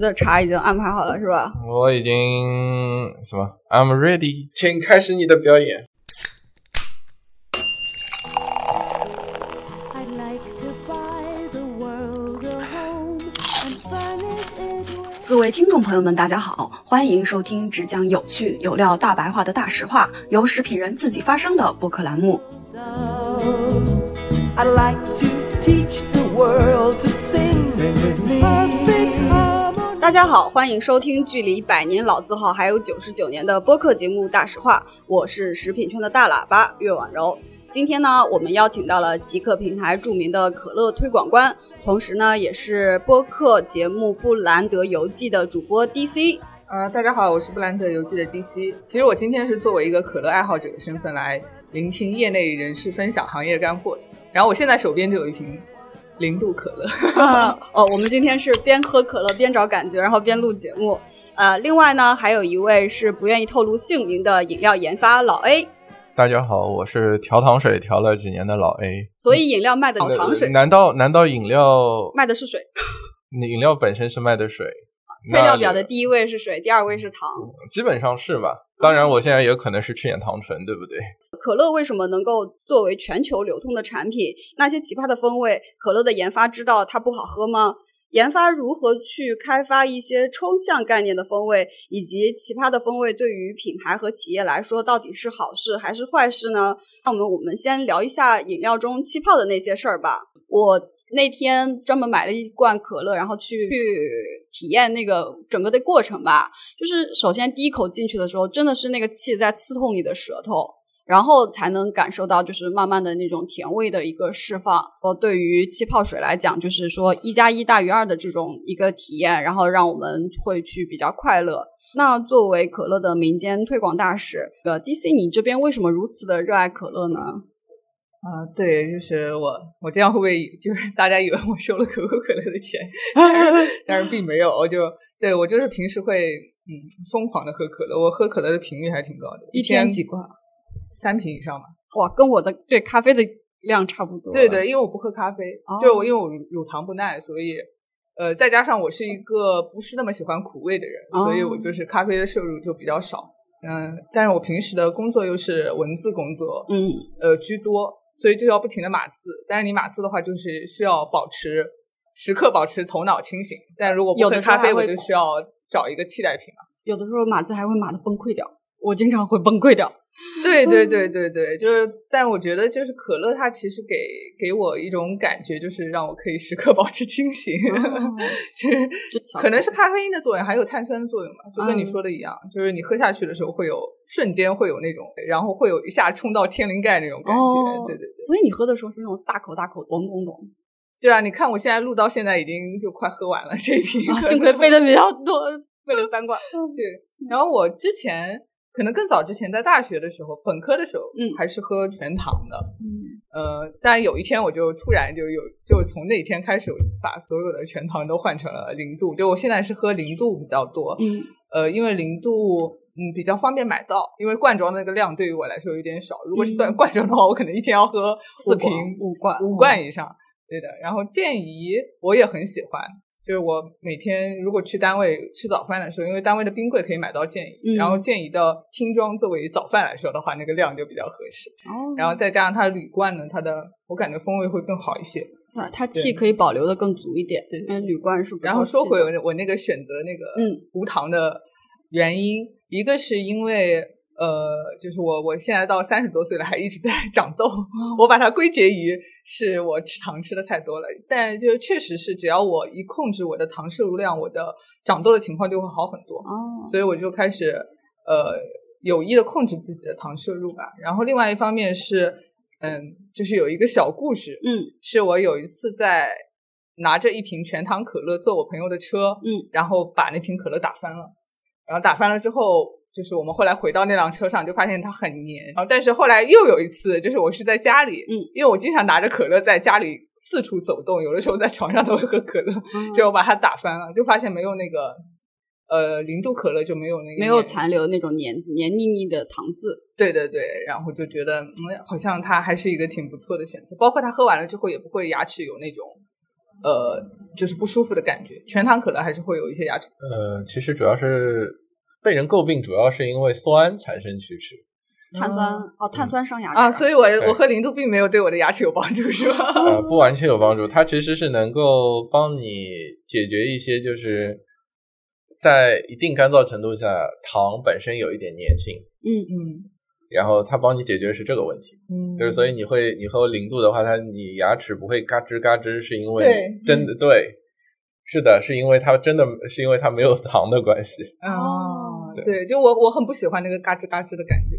的茶已经安排好了是吧？我已经什么？I'm ready，请开始你的表演。各位听众朋友们，大家好，欢迎收听只讲有趣有料大白话的大实话，由食品人自己发声的播客栏目。大家好，欢迎收听距离百年老字号还有九十九年的播客节目《大实话》，我是食品圈的大喇叭岳婉柔。今天呢，我们邀请到了极客平台著名的可乐推广官，同时呢，也是播客节目《布兰德游记》的主播 DC。呃，大家好，我是布兰德游记的 DC。其实我今天是作为一个可乐爱好者的身份来聆听业内人士分享行业干货。然后我现在手边就有一瓶零度可乐。哦，我们今天是边喝可乐边找感觉，然后边录节目。呃，另外呢，还有一位是不愿意透露姓名的饮料研发老 A。大家好，我是调糖水调了几年的老 A，所以饮料卖的是糖水。难道难道饮料卖的是水？饮料本身是卖的水，配料表的第一位是水，第二位是糖，基本上是吧？当然，我现在也可能是吃眼糖醇，对不对？可乐为什么能够作为全球流通的产品？那些奇葩的风味，可乐的研发知道它不好喝吗？研发如何去开发一些抽象概念的风味，以及奇葩的风味对于品牌和企业来说到底是好事还是坏事呢？那我们我们先聊一下饮料中气泡的那些事儿吧。我那天专门买了一罐可乐，然后去去体验那个整个的过程吧。就是首先第一口进去的时候，真的是那个气在刺痛你的舌头。然后才能感受到，就是慢慢的那种甜味的一个释放。呃，对于气泡水来讲，就是说一加一大于二的这种一个体验，然后让我们会去比较快乐。那作为可乐的民间推广大使，呃，DC，你这边为什么如此的热爱可乐呢？啊，对，就是我，我这样会不会就是 大家以为我收了可口可乐的钱？但是并没有，我就对我就是平时会嗯疯狂的喝可乐，我喝可乐的频率还挺高的，一天几罐？三瓶以上吧，哇，跟我的对咖啡的量差不多。对对，因为我不喝咖啡，就我因为我乳糖不耐，所以呃，再加上我是一个不是那么喜欢苦味的人，所以我就是咖啡的摄入就比较少。嗯，但是我平时的工作又是文字工作，嗯，呃居多，所以就要不停的码字。但是你码字的话，就是需要保持时刻保持头脑清醒。但如果不喝咖啡，我就需要找一个替代品了。有的时候码字还会码的崩溃掉，我经常会崩溃掉。对对对对对，就是，但我觉得就是可乐，它其实给给我一种感觉，就是让我可以时刻 保持清醒。其实可能是咖啡因的作用，还有碳酸的作用吧，就跟你说的一样，就是你喝下去的时候会有瞬间会有那种，然后会有一下冲到天灵盖那种感觉。对对对，所以你喝的时候是那种大口大口咚咚咚。对啊，你看我现在录到现在已经就快喝完了这一瓶，幸亏备的比较多，备了三罐。对，然后我之前。可能更早之前，在大学的时候，本科的时候，嗯，还是喝全糖的，嗯，呃，但有一天我就突然就有，就从那天开始，把所有的全糖都换成了零度，就我现在是喝零度比较多，嗯，呃，因为零度，嗯，比较方便买到，因为罐装那个量对于我来说有点少，如果是罐 罐装的话，我可能一天要喝四瓶五罐五罐以上，对的。然后健怡我也很喜欢。就是我每天如果去单位吃早饭的时候，因为单位的冰柜可以买到健怡，然后健怡的听装作为早饭来说的话，那个量就比较合适。哦，然后再加上它铝罐呢，它的我感觉风味会更好一些。啊，它气可以保留的更足一点。对，因为铝罐是不。然后说回我那个选择那个嗯无糖的原因，一个是因为。呃，就是我，我现在到三十多岁了，还一直在 长痘。我把它归结于是我吃糖吃的太多了。但就确实是，只要我一控制我的糖摄入量，我的长痘的情况就会好很多。哦，所以我就开始呃有意的控制自己的糖摄入吧。然后另外一方面是，嗯，就是有一个小故事，嗯，是我有一次在拿着一瓶全糖可乐坐我朋友的车，嗯，然后把那瓶可乐打翻了。然后打翻了之后。就是我们后来回到那辆车上，就发现它很黏。然后，但是后来又有一次，就是我是在家里，嗯，因为我经常拿着可乐在家里四处走动，有的时候在床上都会喝可乐，就我把它打翻了，就发现没有那个呃零度可乐就没有那个没有残留那种黏黏腻腻的糖渍。对对对，然后就觉得嗯，好像它还是一个挺不错的选择。包括它喝完了之后也不会牙齿有那种呃，就是不舒服的感觉。全糖可乐还是会有一些牙齿。呃，其实主要是被人诟病，主要是因为酸产生龋齿。碳酸哦，碳酸伤牙齿啊，所以我我喝零度并没有对我的牙齿有帮助，是吧？呃，不完全有帮助，它其实是能够帮你解决一些，就是在一定干燥程度下，糖本身有一点粘性，嗯嗯，然后它帮你解决的是这个问题，嗯，就是所以你会你喝零度的话，它你牙齿不会嘎吱嘎吱，是因为真的对，是的，是因为它真的是因为它没有糖的关系。哦，对对，就我我很不喜欢那个嘎吱嘎吱的感觉。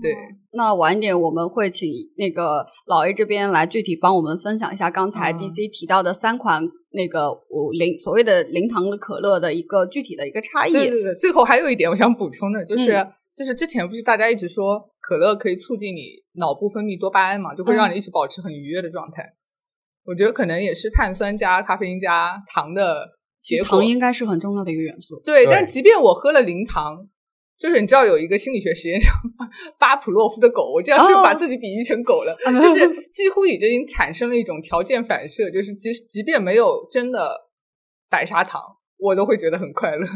对，那晚一点我们会请那个老 A 这边来具体帮我们分享一下刚才嗯 DC 提到的三款那个五零所谓的零糖的可乐的一个具体的一个差异。对对对，最后还有一点我想补充的，就是、嗯就是之前不是大家一直说可乐可以促进你脑部分泌多巴胺嘛，就会让你一直保持很愉悦的状态。我觉得可能也是碳酸加咖啡因加糖的结果。糖应该是很重要的一个元素。对，对但即便我喝了零糖，就是你知道有一个心理学实验上，巴甫洛夫的狗，我这样是不是把自己比喻成狗了，啊 就是几乎已经产生了一种条件反射，就是即即便没有真的白砂糖，我都会觉得很快乐。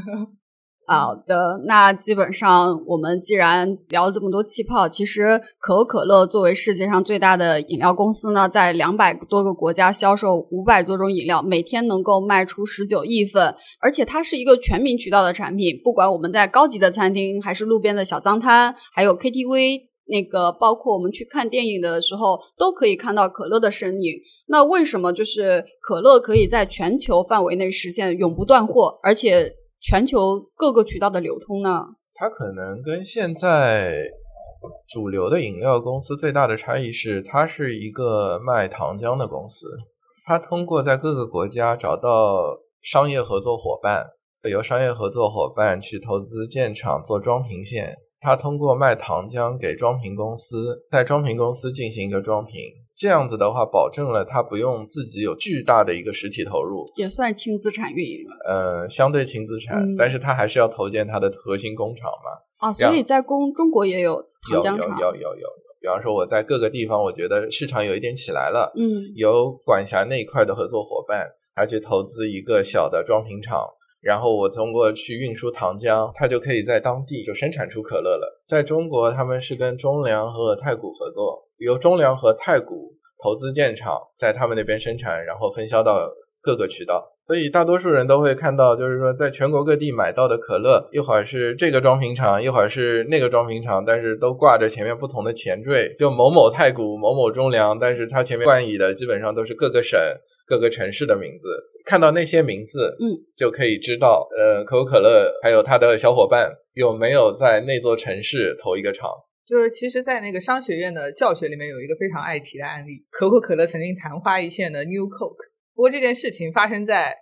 好的，那基本上我们既然聊了这么多气泡，其实可口可乐作为世界上最大的饮料公司呢，在两百多个国家销售五百多种饮料，每天能够卖出十九亿份，而且它是一个全民渠道的产品。不管我们在高级的餐厅，还是路边的小脏摊，还有 KTV。那个包括我们去看电影的时候，都可以看到可乐的身影。那为什么就是可乐可以在全球范围内实现永不断货，而且全球各个渠道的流通呢？它可能跟现在主流的饮料公司最大的差异是，它是一个卖糖浆的公司。它通过在各个国家找到商业合作伙伴，由商业合作伙伴去投资建厂做装瓶线。它通过卖糖浆给装瓶公司，在装瓶公司进行一个装瓶。这样子的话，保证了他不用自己有巨大的一个实体投入，也算轻资产运营了呃，相对轻资产，嗯但是他还是要投建他的核心工厂嘛。啊，所以在公中国也有糖有有浆厂，有有有有，比方说我在各个地方，我觉得市场有一点起来了，嗯有管辖那一块的合作伙伴，他去投资一个小的装瓶厂，然后我通过去运输糖浆，它就可以在当地就生产出可乐了。在中国，他们是跟中粮和太谷合作，由中粮和太谷投资建厂，在他们那边生产，然后分销到各个渠道。所以大多数人都会看到，就是说在全国各地买到的可乐，一会儿是这个装瓶厂，一会儿是那个装瓶厂，但是都挂着前面不同的前缀，就某某太古、某某中粮，但是它前面冠以的基本上都是各个省、各个城市的名字。看到那些名字，嗯，就可以知道，呃，可口可乐还有它的小伙伴有没有在那座城市投一个厂。就是其实，在那个商学院的教学里面有一个非常爱提的案例，可口可乐曾经昙花一现的 New Coke。不过这件事情发生在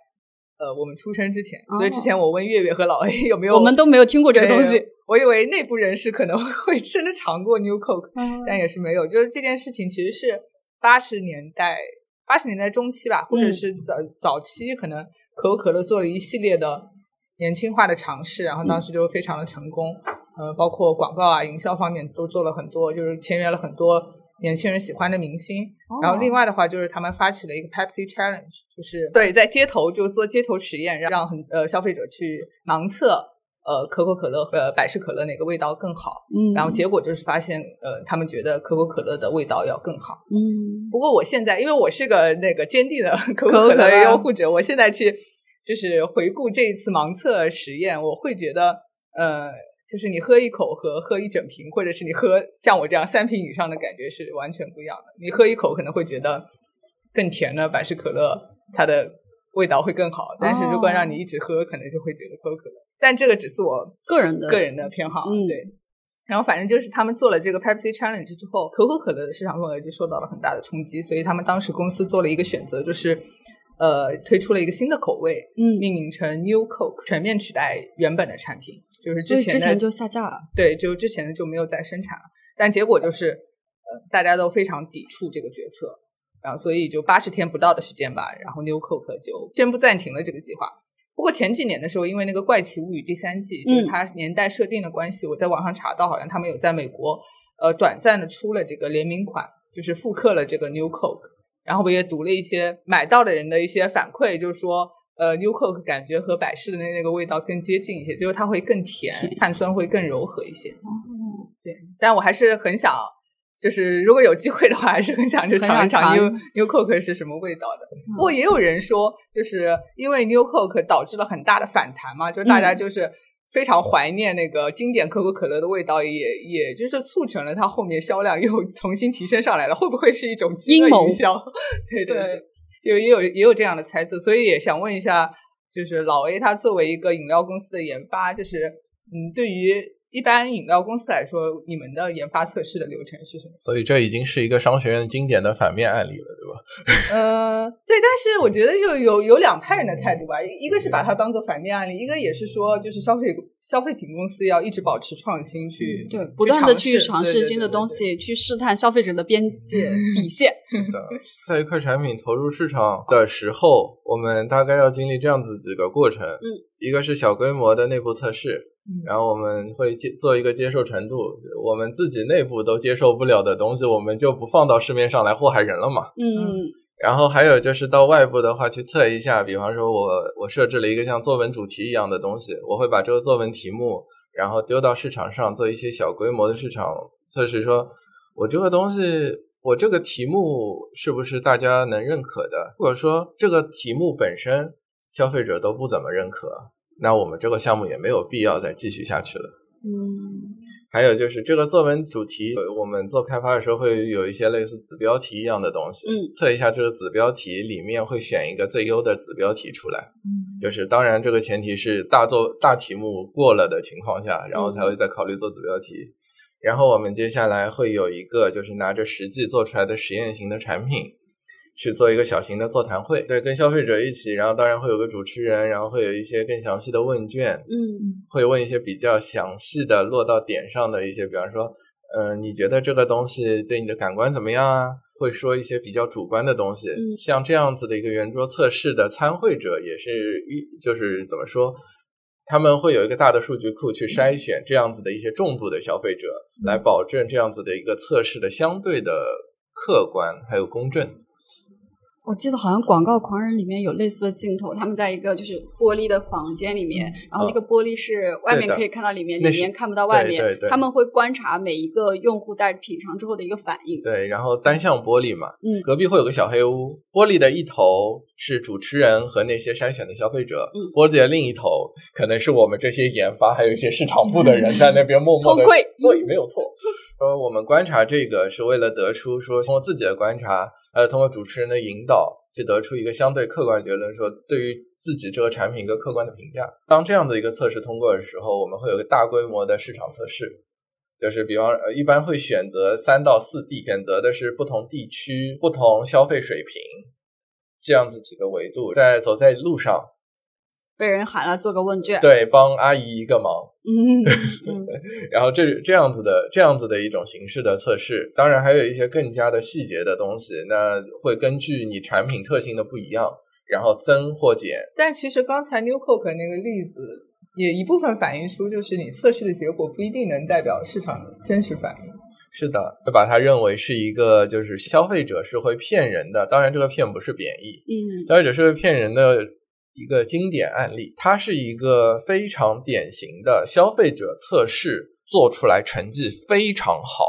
呃我们出生之前，所以之前我问月月和老 A 有没有，哦我们都没有听过这个东西。我以为内部人士可能 会真的尝过 New Coke，但也是没有。就是这件事情其实是八十年代八十年代中期吧，或者是早、早期，可能可口可乐做了一系列的年轻化的尝试，然后当时就非常的成功。呃，包括广告啊、营销方面都做了很多，就是签约了很多年轻人喜欢的明星。然后另外的话，就是他们发起了一个 Pepsi Challenge，就是对在街头就做街头实验，让让很呃消费者去盲测呃可口可乐和百事可乐哪个味道更好。嗯，然后结果就是发现，呃，他们觉得可口可乐的味道要更好。嗯不过我现在，因为我是个那个坚定的 可口可乐拥护者，我现在去就是回顾这一次盲测实验，我会觉得，呃，就是你喝一口和喝一整瓶，或者是你喝像我这样三瓶以上的感觉是完全不一样的。你喝一口可能会觉得更甜的百事可乐，它的味道会更好，但是如果让你一直喝，可能就会觉得可口可乐。但这个只是我个人的个人的偏好，嗯对。然后反正就是他们做了这个 Pepsi Challenge 之后，可口可乐的市场份额就受到了很大的冲击，所以他们当时公司做了一个选择，就是呃推出了一个新的口味，嗯，命名成 New Coke，全面取代原本的产品，就是之前的之前就下架了。对，就之前的就没有再生产了。但结果就是，呃，大家都非常抵触这个决策，然后所以就八十天不到的时间吧，然后 New Coke 就宣布暂停了这个计划。不过前几年的时候，因为那个《怪奇物语》第三季，就是嗯它年代设定的关系，我在网上查到，好像他们有在美国呃短暂的出了这个联名款，就是复刻了这个 New Coke。然后我也读了一些买到的人的一些反馈，就是说，呃，New Coke 感觉和百事的那那个味道更接近一些，就是它会更甜，碳酸会更柔和一些。哦，对，但我还是很想，就是如果有机会的话，还是很想去尝一尝 New New Coke 是什么味道的。不过也有人说，就是因为 New Coke 导致了很大的反弹嘛，就大家就是。非常怀念那个经典可口可乐的味道，也也就是促成了它后面销量又重新提升上来了。会不会是一种阴谋营销？对对，有也有也有这样的猜测，所以也想问一下，就是老 A 他作为一个饮料公司的研发，就是嗯，对于。一般饮料公司来说，你们的研发测试的流程是什么？所以这已经是一个商学院经典的反面案例了，对吧？呃，对，但是我觉得就有有两派人的态度吧，一个是把它当做反面案例，一个也是说，就是消费消费品公司要一直保持创新，去对不断的去尝试新的东西，去试探消费者的边界 底线。的，在一块产品投入市场的时候，我们大概要经历这样子几个过程，嗯，一个是小规模的内部测试。然后我们会接做一个接受程度，我们自己内部都接受不了的东西，我们就不放到市面上来祸害人了嘛。嗯。然后还有就是到外部的话去测一下，比方说我我设置了一个像作文主题一样的东西，我会把这个作文题目，然后丢到市场上做一些小规模的市场测试，说我这个东西，我这个题目是不是大家能认可的？或者说这个题目本身消费者都不怎么认可。那我们这个项目也没有必要再继续下去了。嗯，还有就是这个作文主题，我们做开发的时候会有一些类似子标题一样的东西，嗯，测一下这个子标题里面会选一个最优的子标题出来。嗯，就是当然这个前提是大作大题目过了的情况下，然后才会再考虑做子标题。然后我们接下来会有一个就是拿着实际做出来的实验型的产品。去做一个小型的座谈会，对，跟消费者一起，然后当然会有个主持人，然后会有一些更详细的问卷，嗯，会问一些比较详细的落到点上的一些，比方说，嗯，你觉得这个东西对你的感官怎么样啊？会说一些比较主观的东西，像这样子的一个圆桌测试的参会者也是一，就是怎么说，他们会有一个大的数据库去筛选这样子的一些重度的消费者，来保证这样子的一个测试的相对的客观还有公正。我记得好像《广告狂人》里面有类似的镜头，他们在一个就是玻璃的房间里面，然后那个玻璃是外面可以看到里面，里面看不到外面。对对。他们会观察每一个用户在品尝之后的一个反应。对，然后单向玻璃嘛，嗯，隔壁会有个小黑屋，玻璃的一头是主持人和那些筛选的消费者，嗯，玻璃的另一头可能是我们这些研发还有一些市场部的人 在那边默默的。对，没有错。说我们观察这个是为了得出说通过自己的观察，呃，通过主持人的引导。去得出一个相对客观结论，说对于自己这个产品一个客观的评价。当这样的一个测试通过的时候，我们会有个大规模的市场测试，就是比方呃，一般会选择三到四地，选择的是不同地区、不同消费水平这样子几个维度，在走在路上。被人喊了做个问卷，对，帮阿姨一个忙，嗯，然后这这样子的这样子的一种形式的测试，当然还有一些更加的细节的东西，那会根据你产品特性的不一样，然后增或减。但其实刚才 New Coke 那个例子也一部分反映出，就是你测试的结果不一定能代表市场真实反应。是的，会把它认为是一个就是消费者是会骗人的，当然这个骗不是贬义，嗯，消费者是会骗人的。一个经典案例，它是一个非常典型的消费者测试做出来成绩非常好，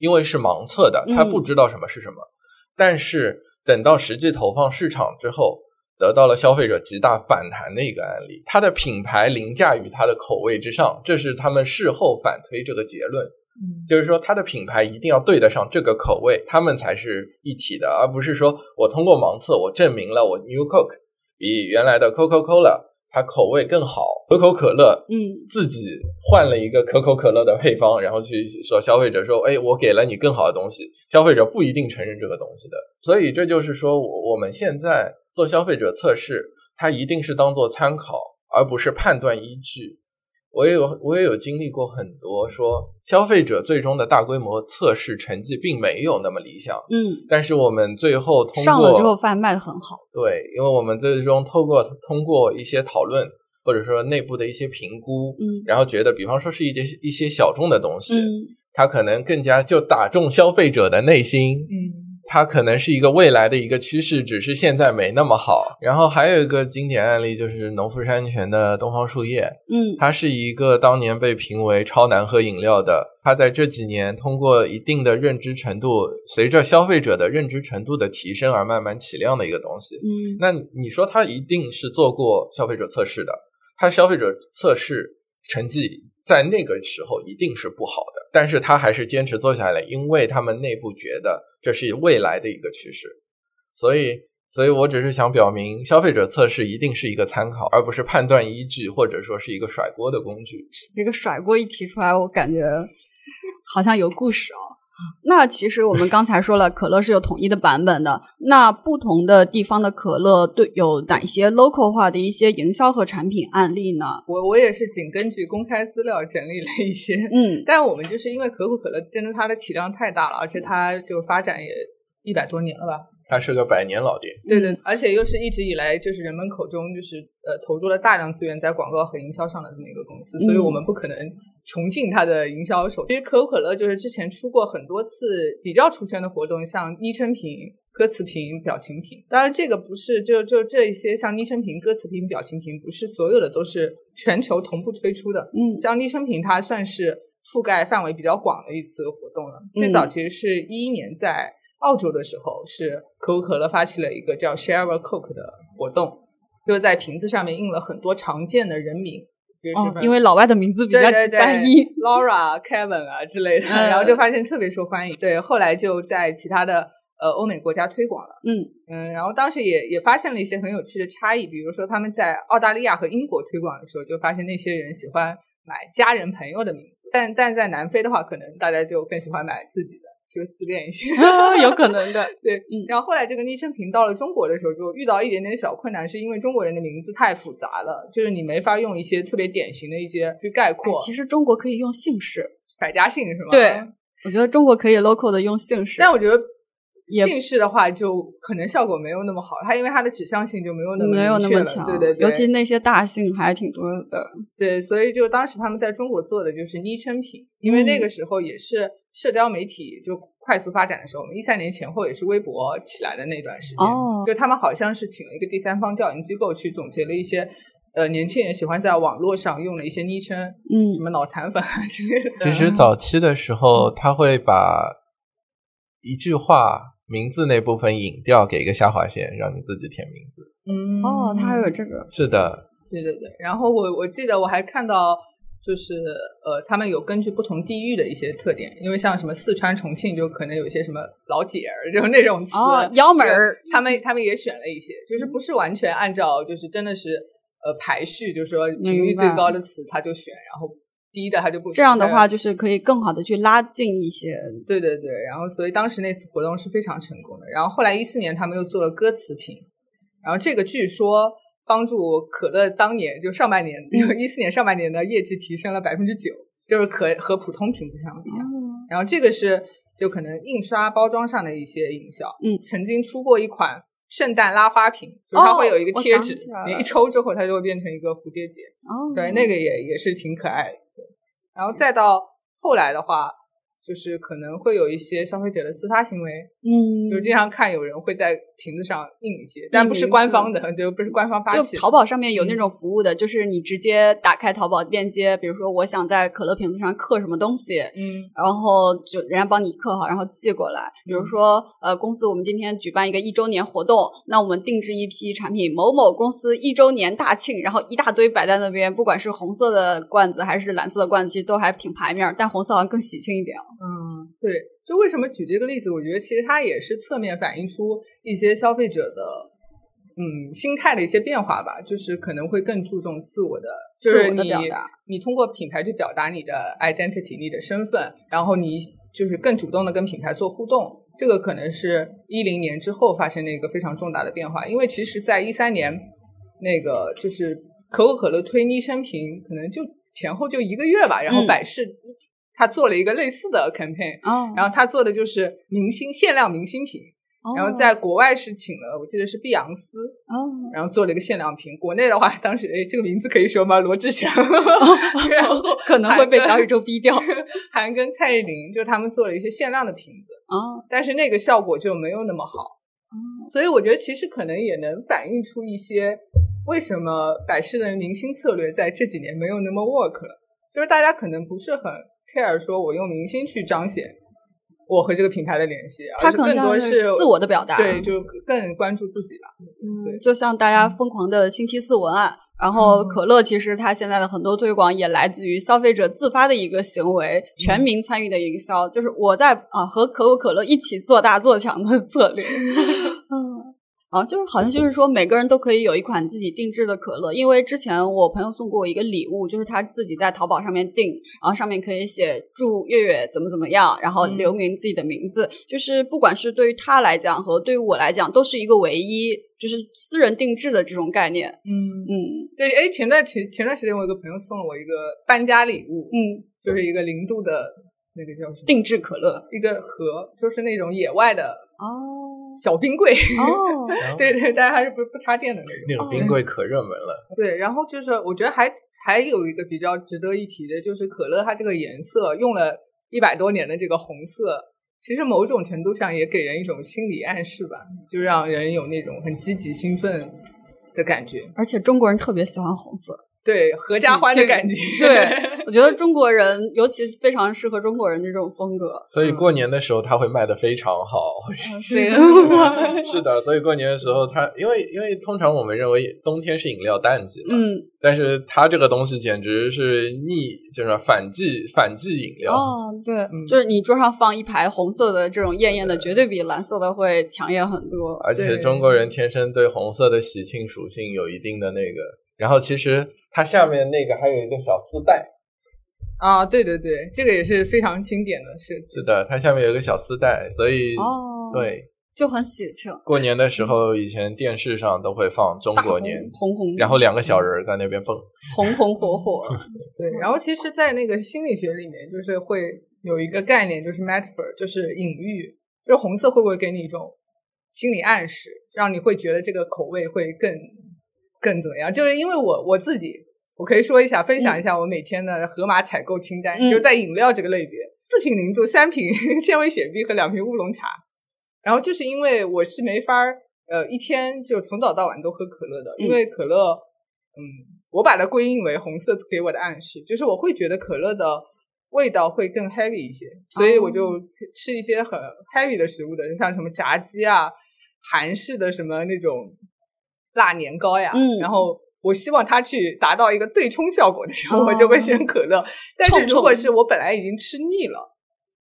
因为是盲测的，他不知道什么是什么。但是等到实际投放市场之后，得到了消费者极大反弹的一个案例。它的品牌凌驾于它的口味之上，这是他们事后反推这个结论。嗯，就是说它的品牌一定要对得上这个口味，他们才是一体的，而不是说我通过盲测我证明了我 New Coke。比原来的 Coca Cola 它口味更好，可口可乐嗯。自己换了一个可口可乐的配方，然后去说消费者说，哎，我给了你更好的东西，消费者不一定承认这个东西的，所以这就是说，我我们现在做消费者测试，它一定是当做参考，而不是判断依据。我也有，我也有经历过很多，说消费者最终的大规模测试成绩并没有那么理想，嗯，但是我们最后通过上了之后发现卖的很好，对，因为我们最终透过通过一些讨论，或者说内部的一些评估，嗯，然后觉得，比方说是一些一些小众的东西，嗯，它可能更加就打中消费者的内心，嗯。它可能是一个未来的一个趋势，只是现在没那么好。然后还有一个经典案例就是农夫山泉的东方树叶，嗯，它是一个当年被评为超难喝饮料的。它在这几年通过一定的认知程度，随着消费者的认知程度的提升而慢慢起量的一个东西。嗯，那你说它一定是做过消费者测试的，它消费者测试成绩在那个时候一定是不好的，但是他还是坚持做下来，因为他们内部觉得这是未来的一个趋势，所以，所以我只是想表明，消费者测试一定是一个参考，而不是判断依据，或者说是一个甩锅的工具。这个甩锅一提出来，我感觉好像有故事哦。那其实我们刚才说了，可乐是有统一的版本的。那不同的地方的可乐对有哪些 local 化的一些营销和产品案例呢？我我也是仅根据公开资料整理了一些，嗯，但我们就是因为可口可乐真的它的体量太大了，而且它就发展也一百多年了吧。它是个百年老店，对对，而且又是一直以来就是人们口中就是呃投入了大量资源在广告和营销上的这么一个公司，所以我们不可能穷尽它的营销手。其实可口可乐就是之前出过很多次比较出圈的活动，像昵称瓶、歌词瓶、表情瓶。当然，这个不是就就这一些像昵称瓶、歌词瓶、表情瓶，不是所有的都是全球同步推出的。嗯像昵称瓶，它算是覆盖范围比较广的一次活动了。最早其实是一一年在。澳洲的时候是可口可乐发起了一个叫 Share a Coke 的活动，就是在瓶子上面印了很多常见的人名，比如哦，因为老外的名字比较单一，Laura、Kevin 啊之类的，然后就发现特别受欢迎。对，后来就在其他的呃欧美国家推广了。嗯嗯，然后当时也也发现了一些很有趣的差异，比如说他们在澳大利亚和英国推广的时候，就发现那些人喜欢买家人朋友的名字，但但在南非的话，可能大家就更喜欢买自己的。就自恋一些，有可能的。对，然后后来这个昵称瓶到了中国的时候，就遇到一点点小困难，是因为中国人的名字太复杂了，就是你没法用一些特别典型的一些去概括。其实中国可以用姓氏，百家姓是吗？对，我觉得中国可以 local 的用姓氏，但我觉得姓氏的话就可能效果没有那么好，它因为它的指向性就没有那么没有那么强，对对对，尤其那些大姓还挺多的。对，所以就当时他们在中国做的就是昵称品，因为那个时候也是社交媒体就快速发展的时候，我们一三年前后也是微博起来的那段时间，哦，就他们好像是请了一个第三方调研机构去总结了一些呃年轻人喜欢在网络上用的一些昵称，嗯，什么脑残粉啊之类的。其实早期的时候，他会把一句话名字那部分引掉，给一个下划线，让你自己填名字。嗯，哦，它还有这个，是的，对对对。然后我我记得我还看到。就是呃，他们有根据不同地域的一些特点，因为像什么四川、重庆，就可能有一些什么老姐儿，就是那种词，幺门儿，他们他们也选了一些，就是不是完全按照，就是真的是呃排序，就是说频率最高的词他就选，然后低的他就不。这样的话，就是可以更好的去拉近一些。对对对，然后所以当时那次活动是非常成功的。然后后来一四年他们又做了歌词瓶，然后这个据说。帮助可乐当年就上半年，就一四年上半年的业绩提升了百分之九，就是可和普通瓶子相比。然后这个是就可能印刷包装上的一些营销。嗯，曾经出过一款圣诞拉花瓶，就是它会有一个贴纸，你一抽之后它就会变成一个蝴蝶结。哦，对，那个也也是挺可爱的。然后再到后来的话。就是可能会有一些消费者的自发行为，嗯，就经常看有人会在瓶子上印一些，但不是官方的，就，不是官方发起。就淘宝上面有那种服务的，就是你直接打开淘宝链接，比如说我想在可乐瓶子上刻什么东西，嗯，然后就人家帮你刻好，然后寄过来。比如说，呃，公司我们今天举办一个一周年活动，那我们定制一批产品，某某公司一周年大庆，然后一大堆摆在那边，不管是红色的罐子还是蓝色的罐子，其实都还挺牌面，但红色好像更喜庆一点。嗯，对，就为什么举这个例子？我觉得其实它也是侧面反映出一些消费者的嗯心态的一些变化吧，就是可能会更注重自我的，就是你你通过品牌去表达你的 identity，你的身份，然后你就是更主动的跟品牌做互动，这个可能是一零年之后发生的一个非常重大的变化，因为其实在一三年那个就是可口可乐推昵称瓶，可能就前后就一个月吧，然后百事。他做了一个类似的 campaign，然后他做的就是明星限量明星瓶，然后在国外是请了，我记得是碧昂斯，然后做了一个限量瓶。国内的话，当时哎，这个名字可以说吗？罗志祥，然后可能会被小宇宙逼掉。韩跟蔡依林，就他们做了一些限量的瓶子啊，但是那个效果就没有那么好。所以我觉得其实可能也能反映出一些为什么百事的明星策略在这几年没有那么 work 了，就是大家可能不是很 care 说我用明星去彰显。我和这个品牌的联系，它更多是自我的表达，对，就更关注自己吧。嗯，就像大家疯狂的星期四文案，然后可乐其实它现在的很多推广也来自于消费者自发的一个行为，全民参与的营销，就是我在啊和可口可乐一起做大做强的策略。嗯。啊，就是好像就是说，每个人都可以有一款自己定制的可乐。因为之前我朋友送过我一个礼物，就是他自己在淘宝上面订，然后上面可以写祝月月怎么怎么样，然后留名自己的名字。就是不管是对于他来讲和对于我来讲，都是一个唯一，就是私人定制的这种概念。嗯嗯，对。哎，前段前前段时间，我有个朋友送了我一个搬家礼物，嗯，就是一个零度的那个叫什么定制可乐，一个盒，就是那种野外的哦。小冰柜哦，对对，但是还是不不插电的那种。那种冰柜可热门了。对，然后就是我觉得还还有一个比较值得一提的，就是可乐它这个颜色用了一百多年的这个红色，其实某种程度上也给人一种心理暗示吧，就让人有那种很积极兴奋的感觉。而且中国人特别喜欢红色。对，合家欢的感觉。对，我觉得中国人尤其非常适合中国人这种风格。所以过年的时候，它会卖的非常好。是的，所以过年的时候，它因为因为通常我们认为冬天是饮料淡季嘛，嗯，但是它这个东西简直是逆，就是反季反季饮料。哦，对，就是你桌上放一排红色的这种艳艳的，绝对比蓝色的会抢眼很多。而且中国人天生对红色的喜庆属性有一定的那个。然后其实它下面那个还有一个小丝带，啊，对对对，这个也是非常经典的设计。是的，它下面有个小丝带，所以哦，对，就很喜庆。过年的时候，以前电视上都会放中国年，红红，然后两个小人在那边蹦，红红火火。对，然后其实，在那个心理学里面，就是会有一个概念，就是 metaphor，就是隐喻，就红色会不会给你一种心理暗示，让你会觉得这个口味会更。更怎么样？就是因为我我自己，我可以说一下，分享一下我每天的盒马采购清单。就在饮料这个类别，四瓶零度，三瓶 纤维雪碧和两瓶乌龙茶。然后就是因为我是没法儿，呃，一天就从早到晚都喝可乐的，因为可乐，嗯，我把它归因为红色给我的暗示，就是我会觉得可乐的味道会更 heavy 一些，所以我就吃一些很 heavy 的食物的，像什么炸鸡啊，韩式的什么那种。辣年糕呀，然后我希望它去达到一个对冲效果的时候，我就会选可乐。但是如果是我本来已经吃腻了，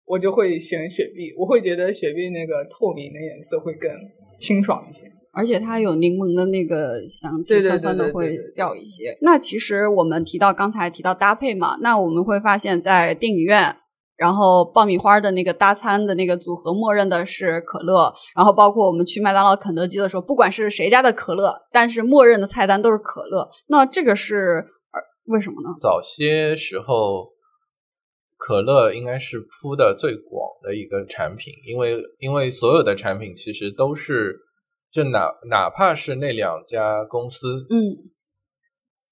我就会选雪碧。我会觉得雪碧那个透明的颜色会更清爽一些，而且它有柠檬的那个香气，酸酸的会掉一些。那其实我们提到刚才提到搭配嘛，那我们会发现，在电影院。然后爆米花的那个搭餐的那个组合，默认的是可乐。然后包括我们去麦当劳、肯德基的时候，不管是谁家的可乐，但是默认的菜单都是可乐。那这个是为什么呢？早些时候，可乐应该是铺的最广的一个产品，因为因为所有的产品其实都是，就哪哪怕是那两家公司，嗯。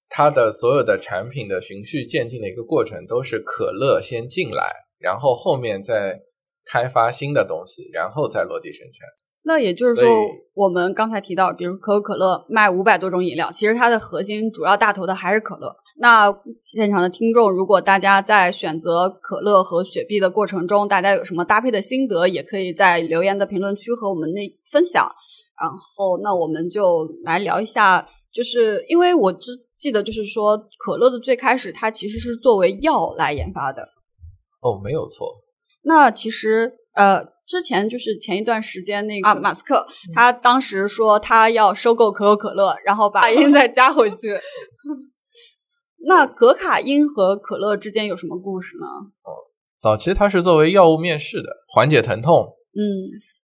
它的所有的产品的循序渐进的一个过程，都是可乐先进来，然后后面再开发新的东西，然后再落地生产。那也就是说，我们刚才提到，比如可口可乐卖五百多种饮料，其实它的核心主要大头的还是可乐。那现场的听众，如果大家在选择可乐和雪碧的过程中，大家有什么搭配的心得，也可以在留言的评论区和我们那分享。然后，那我们就来聊一下，就是因为我知。记得就是说，可乐的最开始它其实是作为药来研发的。哦，没有错。那其实呃，之前就是前一段时间那个啊，马斯克他当时说他要收购可口可乐，然后把因再加回去。那可卡因和可乐之间有什么故事呢？哦，早期它是作为药物面世的，缓解疼痛。嗯。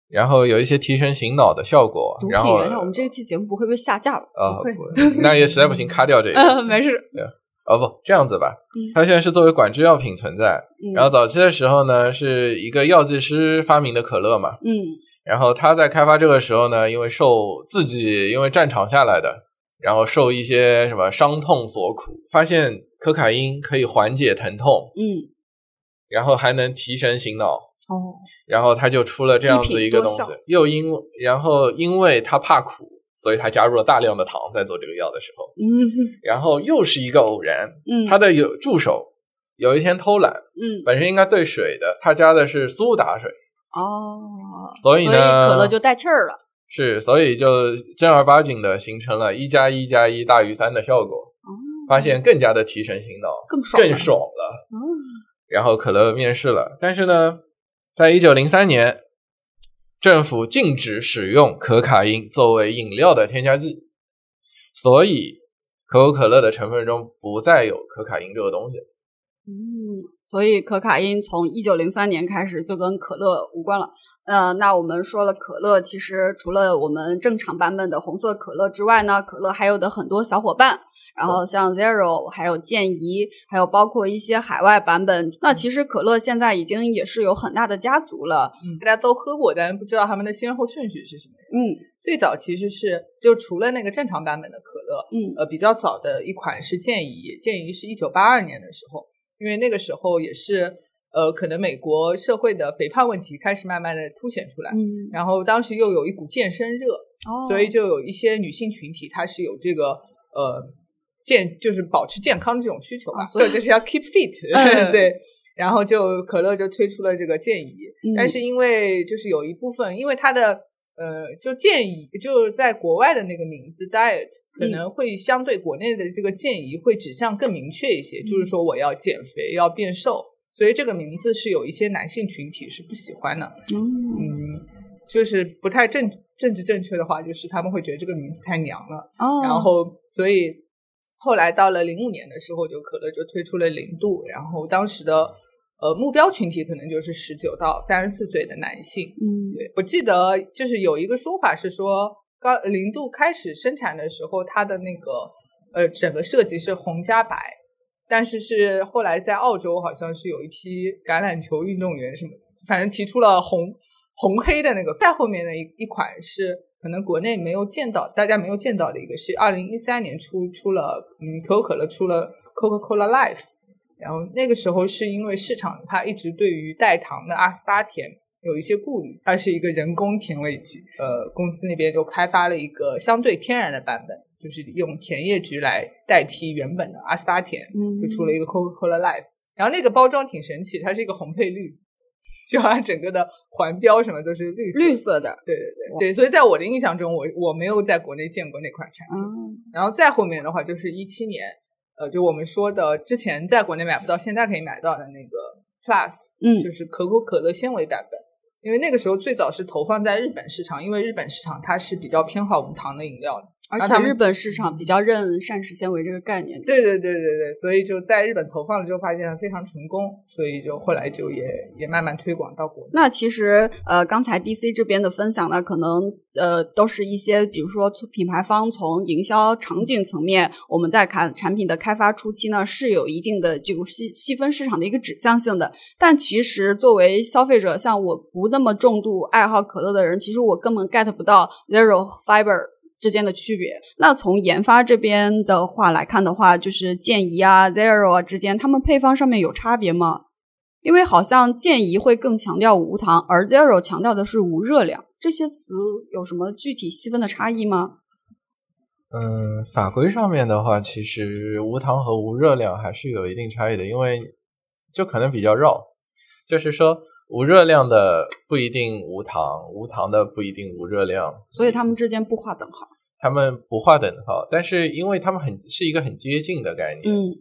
然后有一些提神醒脑的效果。然后，原谅我们这一期节目不会被下架吧？啊，不会，那也实在不行，卡掉这个。嗯没事。哦不，这样子吧，它现在是作为管制药品存在。然后早期的时候呢，是一个药剂师发明的可乐嘛。嗯。然后他在开发这个时候呢，因为受自己因为战场下来的，然后受一些什么伤痛所苦，发现可卡因可以缓解疼痛，嗯，然后还能提神醒脑，哦，然后他就出了这样子一个东西。又因然后因为他怕苦，所以他加入了大量的糖在做这个药的时候。嗯然后又是一个偶然，嗯，他的有助手有一天偷懒，嗯本身应该兑水的，他加的是苏打水，哦，所以呢，可乐就带气儿了。是，所以就正儿八经的形成了一加一加一大于三的效果，哦，发现更加的提神醒脑，更爽更爽了。嗯，然后可乐面世了，但是呢，在一九零三年，政府禁止使用可卡因作为饮料的添加剂，所以可口可乐的成分中不再有可卡因这个东西。嗯，所以可卡因从一九零三年开始就跟可乐无关了。呃，那我们说了，可乐其实除了我们正常版本的红色可乐之外呢，可乐还有的很多小伙伴，然后像 Zero，还有健怡，还有包括一些海外版本。那其实可乐现在已经也是有很大的家族了。嗯，大家都喝过，但是不知道他们的先后顺序是什么。嗯最早其实是就除了那个正常版本的可乐，嗯呃，比较早的一款是健怡，健怡是一九八二年的时候，因为那个时候也是呃，可能美国社会的肥胖问题开始慢慢的凸显出来，嗯，然后当时又有一股健身热，哦所以就有一些女性群体她是有这个呃健就是保持健康这种需求吧，啊所以 就是要 keep fit，嗯。对。然后就可乐就推出了这个建议，嗯。但是因为就是有一部分，因为它的呃就建议就是在国外的那个名字 diet 可嗯能会相对国内的这个建议会指向更明确一些，嗯就是说我要减肥要变瘦，所以这个名字是有一些男性群体是不喜欢的。嗯嗯，就是不太正政治正确的话，就是他们会觉得这个名字太娘了。哦，然后，所以后来到了零五年的时候，就可乐就推出了零度，然后当时的呃目标群体可能就是十九到三十四岁的男性。嗯对，我记得就是有一个说法是说，刚零度开始生产的时候，它的那个呃整个设计是红加白，但是是后来在澳洲好像是有一批橄榄球运动员什么，反正提出了红红黑的那个。再后面的一一款是可能国内没有见到，大家没有见到的一个是二零一三年出出了，嗯，可口可乐出了 Coca-Cola Life，然后那个时候是因为市场它一直对于代糖的阿斯巴甜有一些顾虑，它是一个人工甜味剂，呃，公司那边就开发了一个相对天然的版本，就是用甜叶菊来代替原本的阿斯巴甜，嗯就出了一个 Coca-Cola Life，然后那个包装挺神奇，它是一个红配绿，就它整个的环标什么都是绿色绿色的，对对对对，所以在我的印象中，我我没有在国内见过那款产品。嗯然后再后面的话，就是一七年，呃，就我们说的之前在国内买不到，现在可以买到的那个 Plus，嗯就是可口可乐纤维版本。因为那个时候最早是投放在日本市场，因为日本市场它是比较偏好无糖的饮料的，而且日本市场比较认膳食纤维这个概念。对对对对对，所以就在日本投放了之后，发现非常成功，所以就后来就也也慢慢推广到国内。那其实呃，刚才 DC 这边的分享呢，可能呃都是一些，比如说从品牌方从营销场景层面，我们在看产品的开发初期呢，是有一定的这个细细分市场的一个指向性的。但其实作为消费者，像我不那么重度爱好可乐的人，其实我根本 get 不到 zero fiber。之间的区别。那从研发这边的话来看的话，就是健怡啊、Zero 啊之间，它们配方上面有差别吗？因为好像健怡会更强调无糖，而 Zero 强调的是无热量。这些词有什么具体细分的差异吗？嗯，法规上面的话，其实无糖和无热量还是有一定差异的，因为就可能比较绕，就是说无热量的不一定无糖，无糖的不一定无热量，所以它们之间不划等号。他们不划等号，但是因为他们很是一个很接近的概念，嗯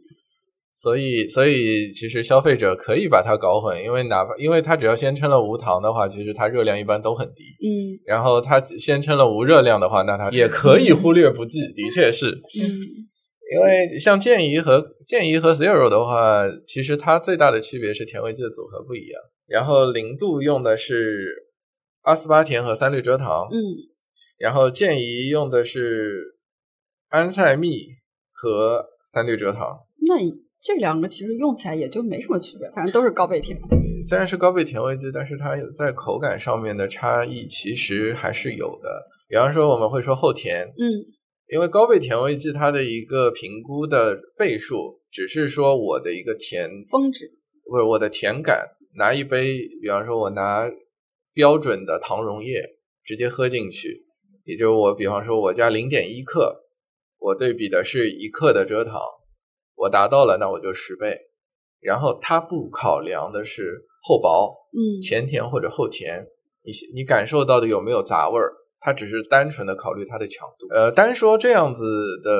所以所以其实消费者可以把它搞混，因为哪怕因为它只要宣称了无糖的话，其实它热量一般都很低。嗯然后它宣称了无热量的话，那它也可以忽略不计，的确是。嗯因为像健怡和健怡和 Zero 的话，其实它最大的区别是甜味剂的组合不一样。然后零度用的是阿斯巴甜和三氯蔗糖，嗯然后健怡用的是安赛蜜和三氯蔗糖。那这两个其实用起来也就没什么区别，反正都是高倍甜。虽然是高倍甜味剂，但是它在口感上面的差异其实还是有的。比方说，我们会说后甜，嗯，因为高倍甜味剂它的一个评估的倍数，只是说我的一个甜峰值，不是我的甜感。拿一杯，比方说，我拿标准的糖溶液直接喝进去，也就是我，比方说，我加零点一克，我对比的是一克的蔗糖，我达到了，那我就十倍。然后它不考量的是厚薄，嗯，前甜或者后甜，你你感受到的有没有杂味儿？它只是单纯的考虑它的强度，呃，单说这样子的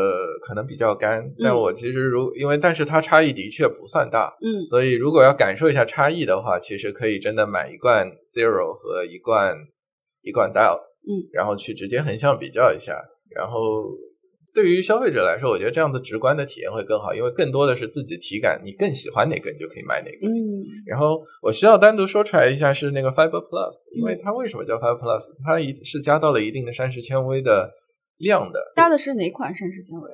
可能比较干，但我其实如因为但是它差异的确不算大，嗯，所以如果要感受一下差异的话，其实可以真的买一罐 Zero 和一罐一罐 Diet，嗯，然后去直接横向比较一下，然后。对于消费者来说，我觉得这样子直观的体验会更好，因为更多的是自己体感，你更喜欢哪个，你就可以买哪个。嗯，然后我需要单独说出来一下是那个 Fiber Plus，因为它为什么叫 Fiber Plus？它一是加到了一定的膳食纤维的量的。加的是哪款膳食纤维？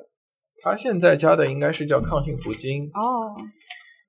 它现在加的应该是叫抗性福精哦。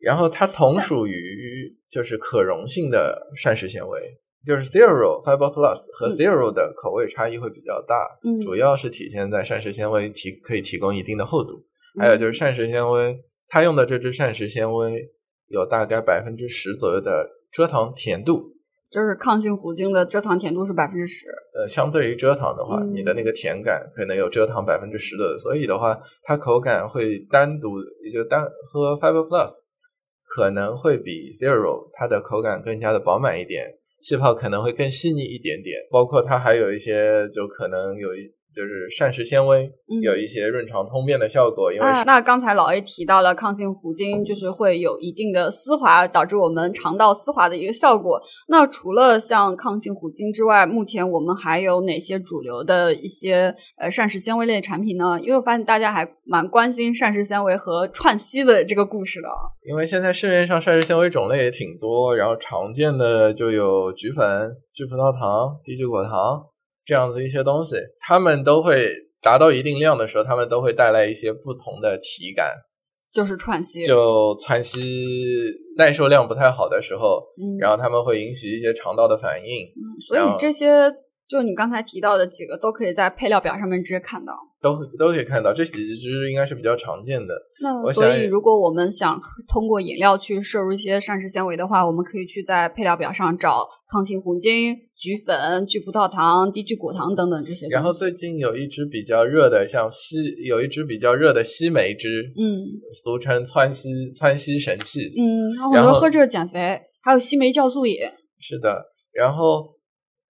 然后它同属于就是可溶性的膳食纤维。就是 Zero Fiber Plus 和 Zero 的口味差异会比较大，嗯，主要是体现在膳食纤维提可以提供一定的厚度，还有就是膳食纤维，它用的这支膳食纤维有大概百分之十左右的蔗糖甜度，就是抗性糊精的蔗糖甜度是百分之十，呃，相对于蔗糖的话，你的那个甜感可能有蔗糖百分之十的，所以的话，它口感会单独也就单喝 Fiber Plus 可能会比 Zero 它的口感更加的饱满一点。气泡可能会更细腻一点点，包括它还有一些，就可能有一。就是膳食纤维有一些润肠通便的效果，因为那刚才老 A 提到了抗性糊精，就是会有一定的丝滑，导致我们肠道丝滑的一个效果。那除了像抗性糊精之外，目前我们还有哪些主流的一些呃膳食纤维类产品呢？因为我发现大家还蛮关心膳食纤维和串稀的这个故事的。因为现在市面上膳食纤维种类也挺多，然后常见的就有菊粉、聚葡萄糖、低聚果糖。这样子一些东西，他们都会达到一定量的时候，他们都会带来一些不同的体感，就是窜稀，就窜稀耐受量不太好的时候，嗯，然后他们会引起一些肠道的反应，嗯，所以这些就你刚才提到的几个都可以在配料表上面直接看到。都都可以看到，这几只应该是比较常见的。那所以，如果我们想通过饮料去摄入一些膳食纤维的话，我们可以去在配料表上找抗性红精、菊粉、聚葡萄糖、低聚果糖等等这些。然后最近有一支比较热的，像西有一支比较热的西梅汁，嗯，俗称川西川西神器，嗯，很多人喝这个减肥，还有西梅酵素饮。是的，然后。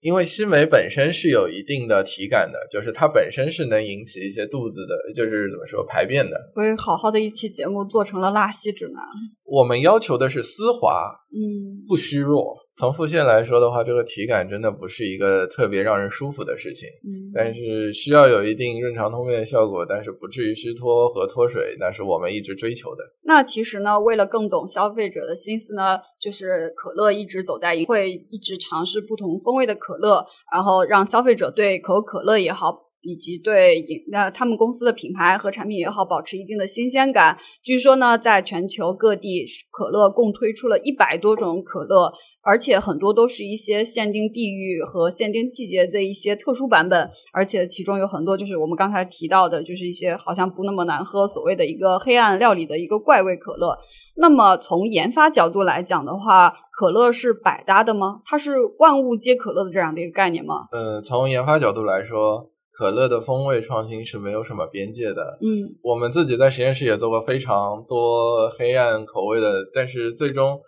因为西梅本身是有一定的体感的，就是它本身是能引起一些肚子的，就是怎么说排便的。所以好好的一期节目做成了拉稀指南。我们要求的是丝滑，嗯，不虚弱。从腹泻来说的话，这个体感真的不是一个特别让人舒服的事情。嗯，但是需要有一定润肠通便的效果，但是不至于虚脱和脱水，那是我们一直追求的。那其实呢，为了更懂消费者的心思呢，就是可乐一直走在会一直尝试不同风味的可乐，然后让消费者对可口可乐也好。以及对饮那他们公司的品牌和产品也好，保持一定的新鲜感。据说呢，在全球各地，可乐共推出了一百多种可乐，而且很多都是一些限定地域和限定季节的一些特殊版本。而且其中有很多就是我们刚才提到的，就是一些好像不那么难喝，所谓的一个黑暗料理的一个怪味可乐。那么从研发角度来讲的话，可乐是百搭的吗？它是万物皆可乐的这样的一个概念吗？呃，从研发角度来说。可乐的风味创新是没有什么边界的。嗯，我们自己在实验室也做过非常多黑暗口味的，但是最终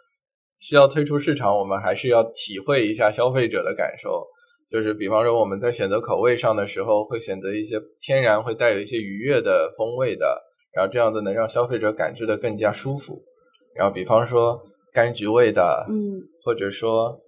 需要推出市场，我们还是要体会一下消费者的感受。就是比方说，我们在选择口味上的时候，会选择一些天然会带有一些愉悦的风味的，然后这样子能让消费者感知的更加舒服。然后比方说柑橘味的，嗯，或者说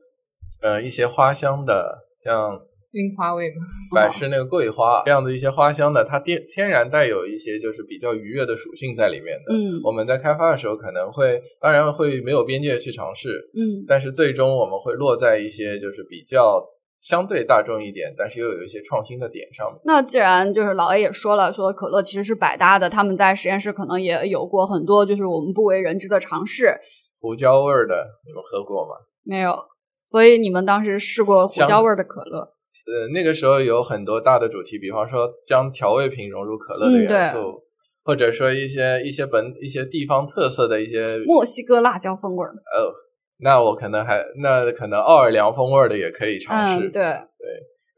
呃一些花香的，像。樱花味吗？百事那个桂花这样的一些花香的，它天天然带有一些就是比较愉悦的属性在里面的。嗯，我们在开发的时候可能会，当然会没有边界去尝试。嗯，但是最终我们会落在一些就是比较相对大众一点，但是又有一些创新的点上面。那既然就是老 A 也说了，说可乐其实是百搭的，他们在实验室可能也有过很多就是我们不为人知的尝试。胡椒味儿的，你们喝过吗？没有，所以你们当时试过胡椒味儿的可乐。呃，那个时候有很多大的主题，比方说将调味品融入可乐的元素，或者说一些一些本一些地方特色的一些墨西哥辣椒风味儿。哦，那我可能还那可能奥尔良风味的也可以尝试。对对。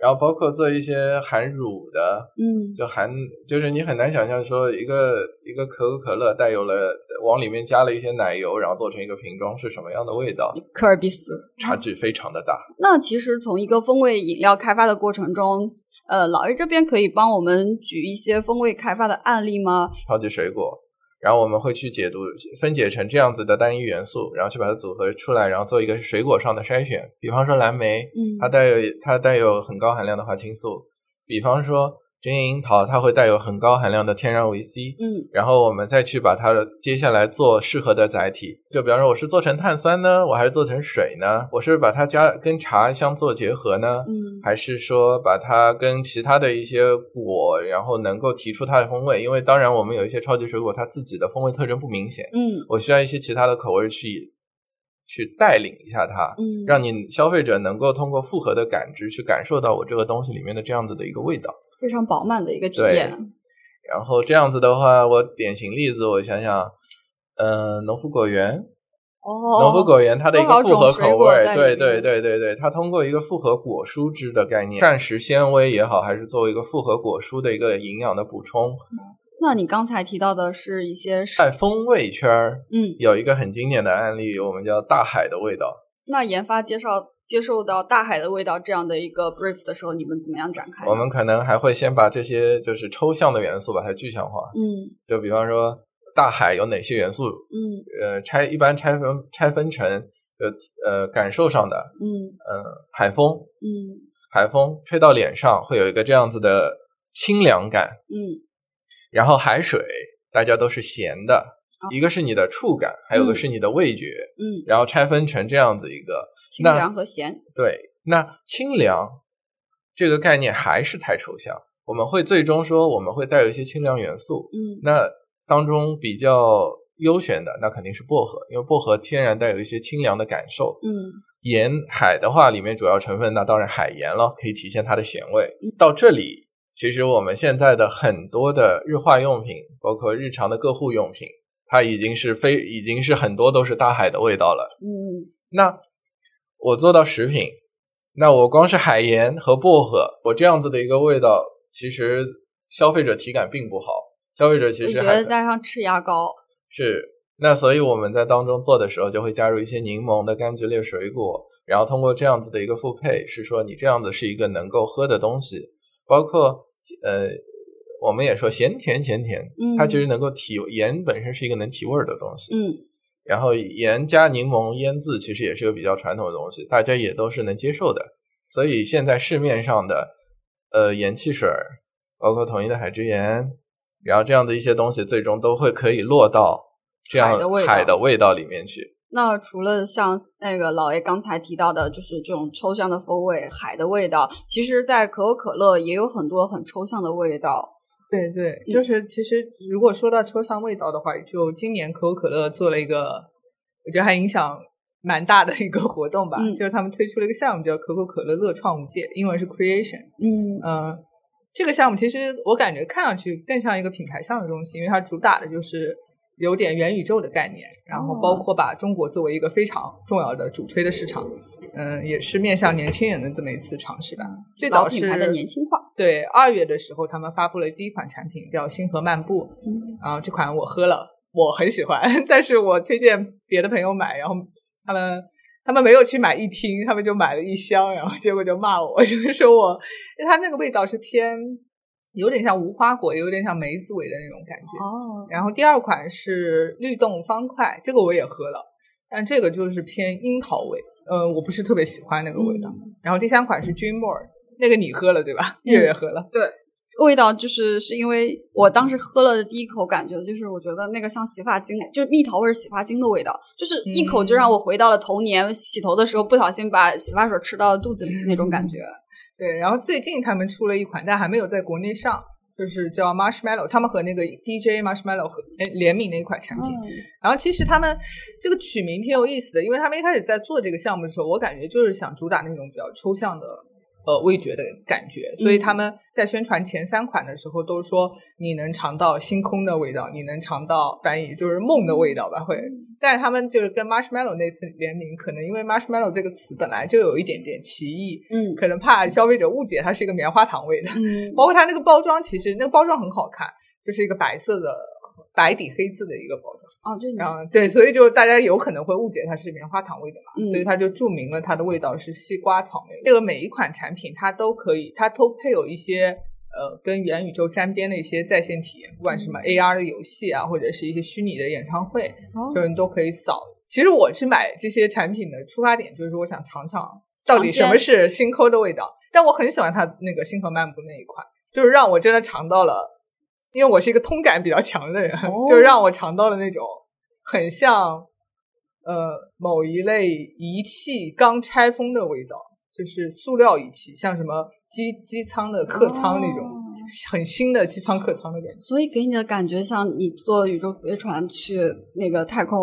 然后包括做一些含乳的，嗯，就含就是你很难想象说一个一个可口可乐带有了往里面加了一些奶油，然后做成一个瓶装是什么样的味道？科尔必斯，差距非常的大。那其实从一个风味饮料开发的过程中，呃，老 A 这边可以帮我们举一些风味开发的案例吗？超级水果。然后我们会去解读分解成这样子的单一元素，然后去把它组合出来，然后做一个水果上的筛选。比方说蓝莓，嗯，它带有它带有很高含量的花青素。比方说。针叶樱桃它会带有很高含量的天然维 C，嗯，然后我们再去把它接下来做适合的载体，就比方说我是做成碳酸呢，我还是做成水呢？我是把它加跟茶相做结合呢，嗯，还是说把它跟其他的一些果，然后能够提出它的风味？因为当然我们有一些超级水果，它自己的风味特征不明显，嗯，我需要一些其他的口味去。去带领一下它，嗯，让你消费者能够通过复合的感知去感受到我这个东西里面的这样子的一个味道，非常饱满的一个体验。然后这样子的话，我典型例子，我想想，嗯，农夫果园，哦，农夫果园它的一个复合口味，对对对对对，它通过一个复合果蔬汁的概念，膳食纤维也好，还是作为一个复合果蔬的一个营养的补充。那你刚才提到的是一些在风味圈儿，嗯，有一个很经典的案例，我们叫大海的味道。那研发介绍接受到大海的味道这样的一个 brief 的时候，你们怎么样展开？我们可能还会先把这些就是抽象的元素把它具象化，嗯，就比方说大海有哪些元素，嗯，呃，拆一般拆分拆分成呃呃感受上的，嗯呃海风，嗯，海风吹到脸上会有一个这样子的清凉感，嗯。然后海水大家都是咸的，一个是你的触感，还有个是你的味觉，嗯，然后拆分成这样子一个清凉和咸。对，那清凉这个概念还是太抽象，我们会最终说我们会带有一些清凉元素，嗯，那当中比较优选的那肯定是薄荷，因为薄荷天然带有一些清凉的感受，嗯，盐海的话里面主要成分那当然海盐了，可以体现它的咸味。到这里。其实我们现在的很多的日化用品，包括日常的个护用品，它已经是非已经是很多都是大海的味道了。嗯，那我做到食品，那我光是海盐和薄荷，我这样子的一个味道，其实消费者体感并不好。消费者其实还加上赤牙膏是那，所以我们在当中做的时候，就会加入一些柠檬的柑橘类水果，然后通过这样子的一个复配，是说你这样子是一个能够喝的东西。包括呃，我们也说咸甜咸甜，它其实能够提盐本身是一个能提味儿的东西，嗯，然后盐加柠檬腌制其实也是个比较传统的东西，大家也都是能接受的。所以现在市面上的呃盐汽水，包括统一的海之盐，然后这样的一些东西，最终都会可以落到这样海的味道里面去。那除了像那个老爷刚才提到的，就是这种抽象的风味，海的味道，其实，在可口可乐也有很多很抽象的味道。对对，就是其实如果说到抽象味道的话，就今年可口可乐做了一个，我觉得还影响蛮大的一个活动吧，就是他们推出了一个项目叫可口可乐乐创无界，英文是 Creation。嗯嗯，这个项目其实我感觉看上去更像一个品牌上的东西，因为它主打的就是。有点元宇宙的概念，然后包括把中国作为一个非常重要的主推的市场，嗯，也是面向年轻人的这么一次尝试吧。最早是的年轻化。对，二月的时候他们发布了第一款产品，叫星河漫步。嗯，然后这款我喝了，我很喜欢，但是我推荐别的朋友买，然后他们他们没有去买一听，他们就买了一箱，然后结果就骂我，就是说我，它那个味道是偏。有点像无花果，有点像梅子味的那种感觉。哦。然后第二款是律动方块，这个我也喝了，但这个就是偏樱桃味，呃，我不是特别喜欢那个味道。然后第三款是 Dream More，那个你喝了对吧？月月喝了。对。味道就是是因为我当时喝了的第一口感觉就是我觉得那个像洗发精，就是蜜桃味洗发精的味道，就是一口就让我回到了童年洗头的时候不小心把洗发水吃到肚子里那种感觉。对，然后最近他们出了一款，但还没有在国内上，就是叫 Marshmallow，他们和那个 DJ Marshmallow 和联名的一款产品。然后其实他们这个取名挺有意思的，因为他们一开始在做这个项目的时候，我感觉就是想主打那种比较抽象的。呃，味觉的感觉，所以他们在宣传前三款的时候都说你能尝到星空的味道，你能尝到翻译就是梦的味道吧？会，但是他们就是跟 Marshmallow 那次联名，可能因为 Marshmallow 这个词本来就有一点点歧义，嗯，可能怕消费者误解它是一个棉花糖味的，嗯，包括它那个包装，其实那个包装很好看，就是一个白色的。白底黑字的一个包装哦，就嗯对，所以就大家有可能会误解它是棉花糖味的嘛，所以它就注明了它的味道是西瓜草莓。这个每一款产品它都可以，它都配有一些呃跟元宇宙沾边的一些在线体验，不管什么 AR 的游戏啊，或者是一些虚拟的演唱会，就是你都可以扫。其实我去买这些产品的出发点就是我想尝尝到底什么是新抠的味道，但我很喜欢它那个星河漫步那一款，就是让我真的尝到了。因为我是一个通感比较强的人，就让我尝到了那种很像呃某一类仪器刚拆封的味道，就是塑料仪器，像什么机机舱的客舱那种很新的机舱客舱的感觉。所以给你的感觉像你坐宇宙飞船去那个太空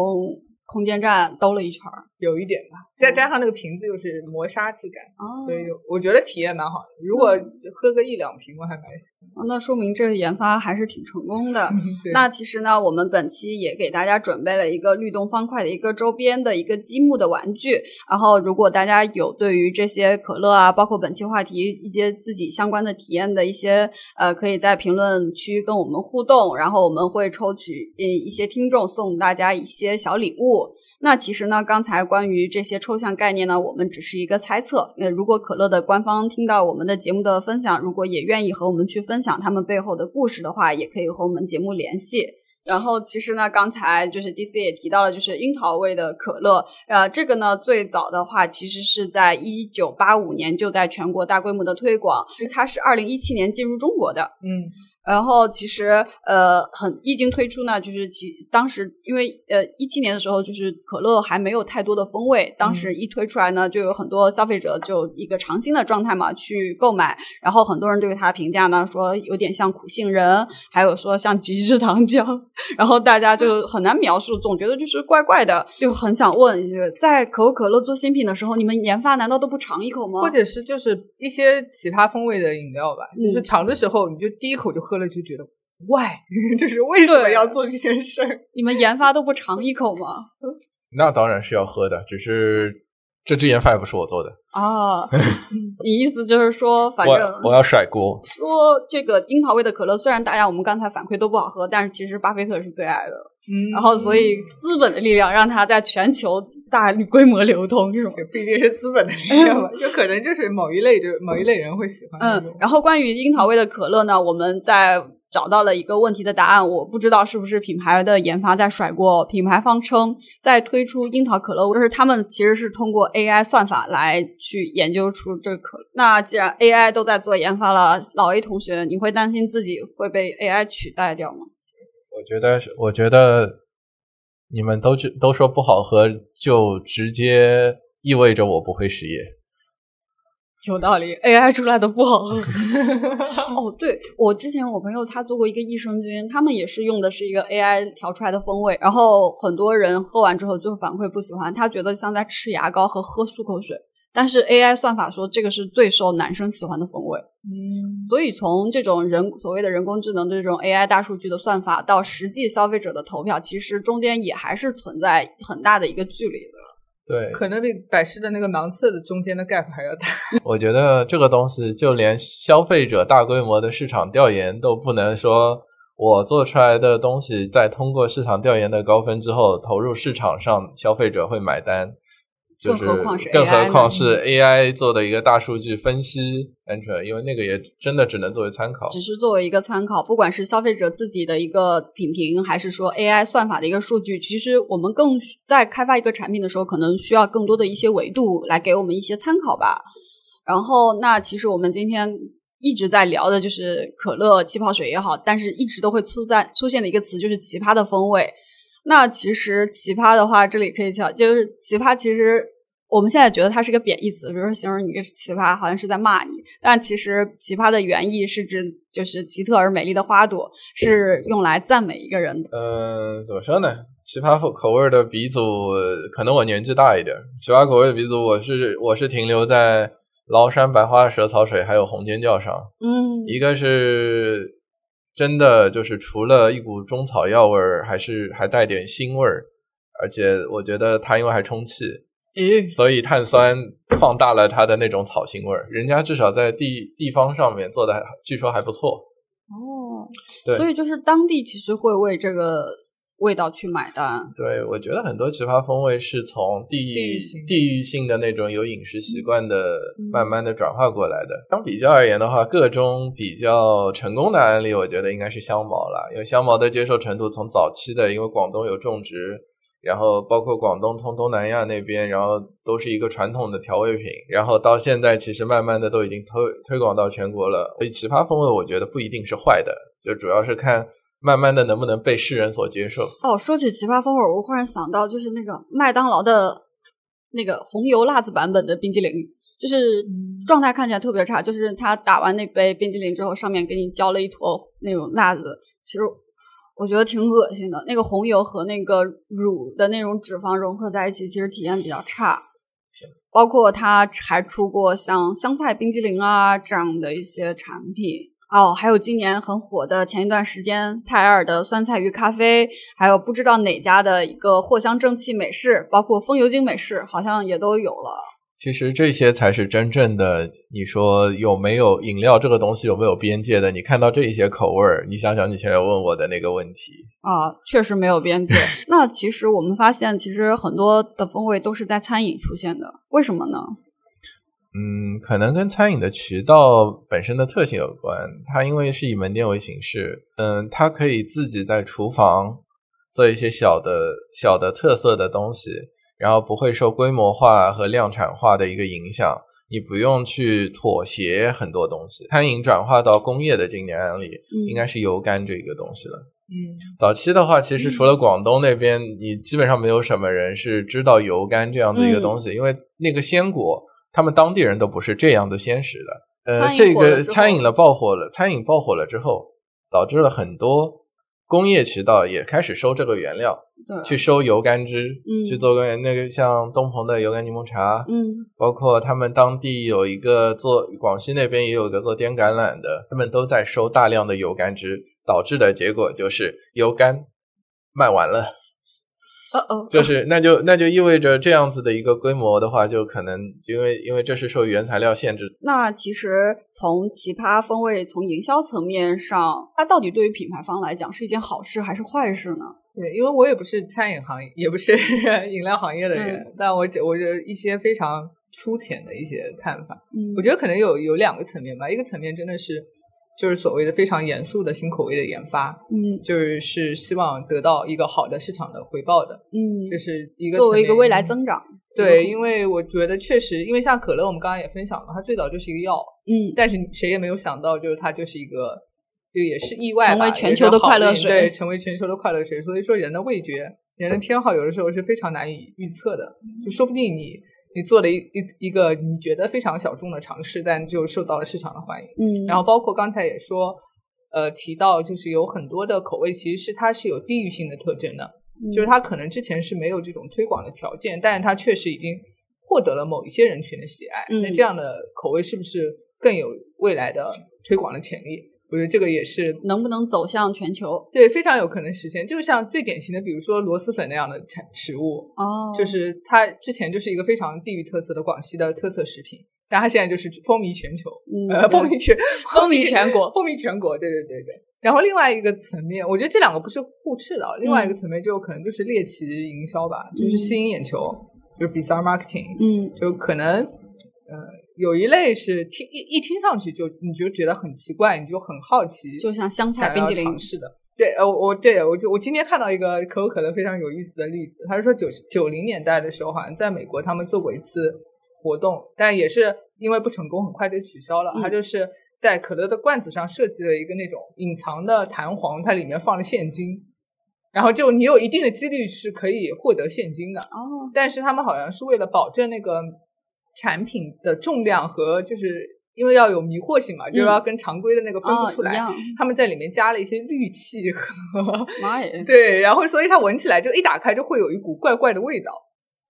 空间站兜了一圈儿。有一点吧，再加上那个瓶子又是磨砂质感，所以我觉得体验蛮好的。如果喝个一两瓶，我还蛮喜欢。那说明这个研发还是挺成功的。那其实呢，我们本期也给大家准备了一个律动方块的一个周边的一个积木的玩具。然后，如果大家有对于这些可乐啊，包括本期话题一些自己相关的体验的一些呃，可以在评论区跟我们互动，然后我们会抽取呃一些听众送大家一些小礼物。那其实呢，刚才。关于这些抽象概念呢，我们只是一个猜测。那如果可乐的官方听到我们的节目的分享，如果也愿意和我们去分享他们背后的故事的话，也可以和我们节目联系。然后其实呢，刚才就是 DC 也提到了，就是樱桃味的可乐。呃，这个呢，最早的话其实是在一九八五年就在全国大规模的推广，它是二零一七年进入中国的。嗯。然后其实呃很一经推出呢，就是其当时因为呃一七年的时候，就是可乐还没有太多的风味，当时一推出来呢，就有很多消费者就一个尝新的状态嘛去购买，然后很多人对于它的评价呢说有点像苦杏仁，还有说像极致糖浆，然后大家就很难描述，总觉得就是怪怪的，就很想问，在可口可乐做新品的时候，你们研发难道都不尝一口吗？或者是就是一些其他风味的饮料吧，就是尝的时候你就第一口就。喝了就觉得，why？就是为什么要做这件事儿？你们研发都不尝一口吗？那当然是要喝的，只是这支研发也不是我做的啊。你意思就是说，反正我要甩锅。说这个樱桃味的可乐，虽然大家我们刚才反馈都不好喝，但是其实巴菲特是最爱的。嗯，然后所以资本的力量让他在全球大规模流通，是吗？毕竟是资本的力量嘛，就可能就是某一类，就某一类人会喜欢。嗯，然后关于樱桃味的可乐呢，我们在找到了一个问题的答案。我不知道是不是品牌的研发在甩锅。品牌方称，在推出樱桃可乐，就是他们其实是通过 AI 算法来去研究出这可乐。那既然 AI 都在做研发了，老 A 同学，你会担心自己会被 AI 取代掉吗？我觉得，我觉得你们都都说不好喝，就直接意味着我不会失业。有道理，AI 出来的不好喝。哦，对我之前我朋友他做过一个益生菌，他们也是用的是一个 AI 调出来的风味，然后很多人喝完之后就反馈不喜欢，他觉得像在吃牙膏和喝漱口水。但是 AI 算法说这个是最受男生喜欢的风味，嗯，所以从这种人所谓的人工智能的这种 AI 大数据的算法到实际消费者的投票，其实中间也还是存在很大的一个距离的。对，可能比百事的那个盲测的中间的 gap 还要大。我觉得这个东西就连消费者大规模的市场调研都不能说，我做出来的东西在通过市场调研的高分之后投入市场上，消费者会买单。更何况是更何况是 AI 做的一个大数据分析安全，因为那个也真的只能作为参考，只是作为一个参考。不管是消费者自己的一个品评，还是说 AI 算法的一个数据，其实我们更在开发一个产品的时候，可能需要更多的一些维度来给我们一些参考吧。然后，那其实我们今天一直在聊的就是可乐、气泡水也好，但是一直都会出在出现的一个词就是奇葩的风味。那其实奇葩的话，这里可以讲，就是奇葩其实。我们现在觉得它是个贬义词，比如说形容你个奇葩，好像是在骂你。但其实奇葩的原意是指就是奇特而美丽的花朵，是用来赞美一个人的。嗯，怎么说呢？奇葩口口味的鼻祖，可能我年纪大一点。奇葩口味的鼻祖，我是我是停留在崂山白花蛇草水还有红尖叫上。嗯，一个是真的就是除了一股中草药味儿，还是还带点腥味儿，而且我觉得它因为还充气。所以碳酸放大了它的那种草腥味儿，人家至少在地地方上面做的，据说还不错。哦，对，所以就是当地其实会为这个味道去买单。对，我觉得很多奇葩风味是从地域地域性的那种有饮食习惯的，慢慢的转化过来的。相比较而言的话，各中比较成功的案例，我觉得应该是香茅了，因为香茅的接受程度从早期的，因为广东有种植。然后包括广东、通东南亚那边，然后都是一个传统的调味品。然后到现在，其实慢慢的都已经推推广到全国了。所以奇葩风味，我觉得不一定是坏的，就主要是看慢慢的能不能被世人所接受。哦，说起奇葩风味，我忽然想到，就是那个麦当劳的那个红油辣子版本的冰激凌，就是状态看起来特别差，就是他打完那杯冰激凌之后，上面给你浇了一坨那种辣子，其实。我觉得挺恶心的，那个红油和那个乳的那种脂肪融合在一起，其实体验比较差。包括它还出过像香菜冰激凌啊这样的一些产品哦，还有今年很火的前一段时间泰尔的酸菜鱼咖啡，还有不知道哪家的一个藿香正气美式，包括风油精美式，好像也都有了。其实这些才是真正的。你说有没有饮料这个东西有没有边界的？你看到这一些口味儿，你想想你前面问我的那个问题啊，确实没有边界。那其实我们发现，其实很多的风味都是在餐饮出现的，为什么呢？嗯，可能跟餐饮的渠道本身的特性有关。它因为是以门店为形式，嗯，它可以自己在厨房做一些小的小的特色的东西。然后不会受规模化和量产化的一个影响，你不用去妥协很多东西。餐饮转化到工业的经典案例，应该是油干这一个东西了。嗯，早期的话，其实除了广东那边，你基本上没有什么人是知道油干这样的一个东西，因为那个鲜果，他们当地人都不是这样的鲜食的。呃，这个餐饮了爆火了，餐饮爆火了之后，导致了很多。工业渠道也开始收这个原料，去收油甘汁，去做个那个像东鹏的油甘柠檬茶，嗯，包括他们当地有一个做广西那边也有一个做滇橄榄的，他们都在收大量的油甘汁，导致的结果就是油甘卖完了。哦哦，就是那就那就意味着这样子的一个规模的话，就可能因为因为这是受原材料限制。那其实从奇葩风味从营销层面上，它到底对于品牌方来讲是一件好事还是坏事呢？对，因为我也不是餐饮行业，也不是 饮料行业的人，但我我觉得一些非常粗浅的一些看法。嗯，我觉得可能有有两个层面吧，一个层面真的是。就是所谓的非常严肃的新口味的研发，嗯，就是是希望得到一个好的市场的回报的，嗯，这是一个作为一个未来增长。对，因为我觉得确实，因为像可乐，我们刚刚也分享了，它最早就是一个药，嗯，但是谁也没有想到，就是它就是一个，就也是意外成为全球的快乐水，对，成为全球的快乐水。所以说，人的味觉、人的偏好，有的时候是非常难以预测的，就说不定你。你做了一一一个你觉得非常小众的尝试，但就受到了市场的欢迎。嗯，然后包括刚才也说，呃，提到就是有很多的口味其实是它是有地域性的特征的，就是它可能之前是没有这种推广的条件，但是它确实已经获得了某一些人群的喜爱。那这样的口味是不是更有未来的推广的潜力？我觉得这个也是能不能走向全球，对，非常有可能实现。就是像最典型的，比如说螺蛳粉那样的产食物，哦，就是它之前就是一个非常地域特色的广西的特色食品，但它现在就是风靡全球，呃，风靡全风靡全国，风靡全国。对对对对。然后另外一个层面，我觉得这两个不是互斥的。另外一个层面就可能就是猎奇营销吧，就是吸引眼球，就是 bizarre marketing，嗯，就可能，呃。有一类是听一一听上去就你就觉得很奇怪，你就很好奇，就像香菜冰激凌似的。对，呃，我对我就我今天看到一个可口可乐非常有意思的例子，他是说九九零年代的时候，好像在美国他们做过一次活动，但也是因为不成功，很快就取消了。他就是在可乐的罐子上设计了一个那种隐藏的弹簧，它里面放了现金，然后就你有一定的几率是可以获得现金的。哦，但是他们好像是为了保证那个产品的重量和就是因为要有迷惑性嘛，就要跟常规的那个分不出来，哦他们在里面加了一些氯气和 妈耶，对，然后所以它闻起来就一打开就会有一股怪怪的味道。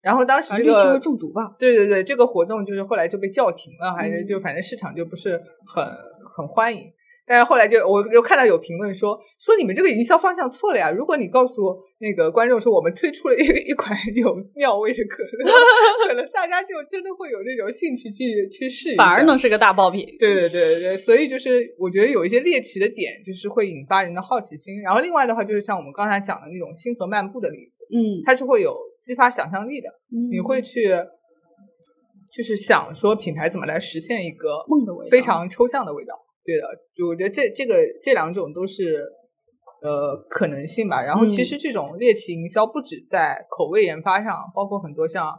然后当时这啊氯气会个中毒吧？对对对，这个活动就是后来就被叫停了，还是嗯就反正市场就不是很很欢迎。但是后来就我又看到有评论说说你们这个营销方向错了呀！如果你告诉那个观众说我们推出了一 一款有尿味的可乐，可能大家就真的会有那种兴趣去去试一下，反而能是个大爆品。对对对对，所以就是我觉得有一些猎奇的点，就是会引发人的好奇心。然后另外的话，就是像我们刚才讲的那种星河漫步的例子，嗯，它是会有激发想象力的。你会去就是想说品牌怎么来实现一个梦的味道非常抽象的味道。对的，就我觉得这这个这两种都是呃可能性吧。然后其嗯实这种猎奇营销不止在口味研发上，包括很多像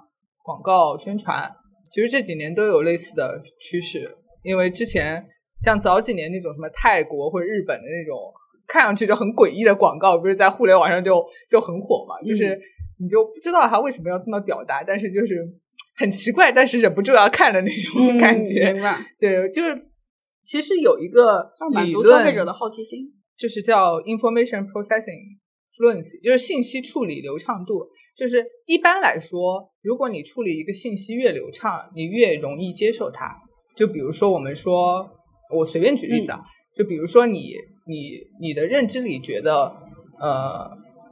广告宣传，其实这几年都有类似的趋势。因为之前像早几年那种什么泰国或者日本的那种看上去就很诡异的广告，不是在互联网上就就很火嘛？就是你就不知道他为什么要这么表达，但是就是很奇怪，但是忍不住要看的那种感觉。嗯对，就是其实有一个要满足消费者的好奇心。就是叫 information processing fluency，就是信息处理流畅度。就是一般来说，如果你处理一个信息越流畅，你越容易接受它。就比如说，我们说，我随便举例子啊，就比如说你你你的认知里觉得，呃，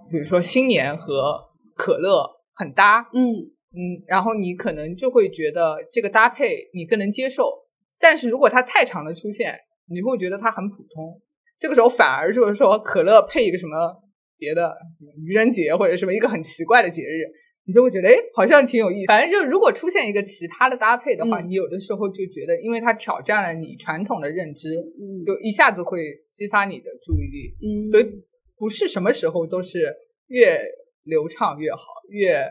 比如说新年和可乐很搭，嗯嗯，然后你可能就会觉得这个搭配你更能接受，但是如果它太长的出现，你会觉得它很普通。这个时候反而就是说，可乐配一个什么别的愚人节或者什么一个很奇怪的节日，你就会觉得哎，好像挺有意思。反正就是如果出现一个其他的搭配的话，嗯你有的时候就觉得，因为它挑战了你传统的认知，嗯就一下子会激发你的注意力。嗯，所以不是什么时候都是越流畅越好，越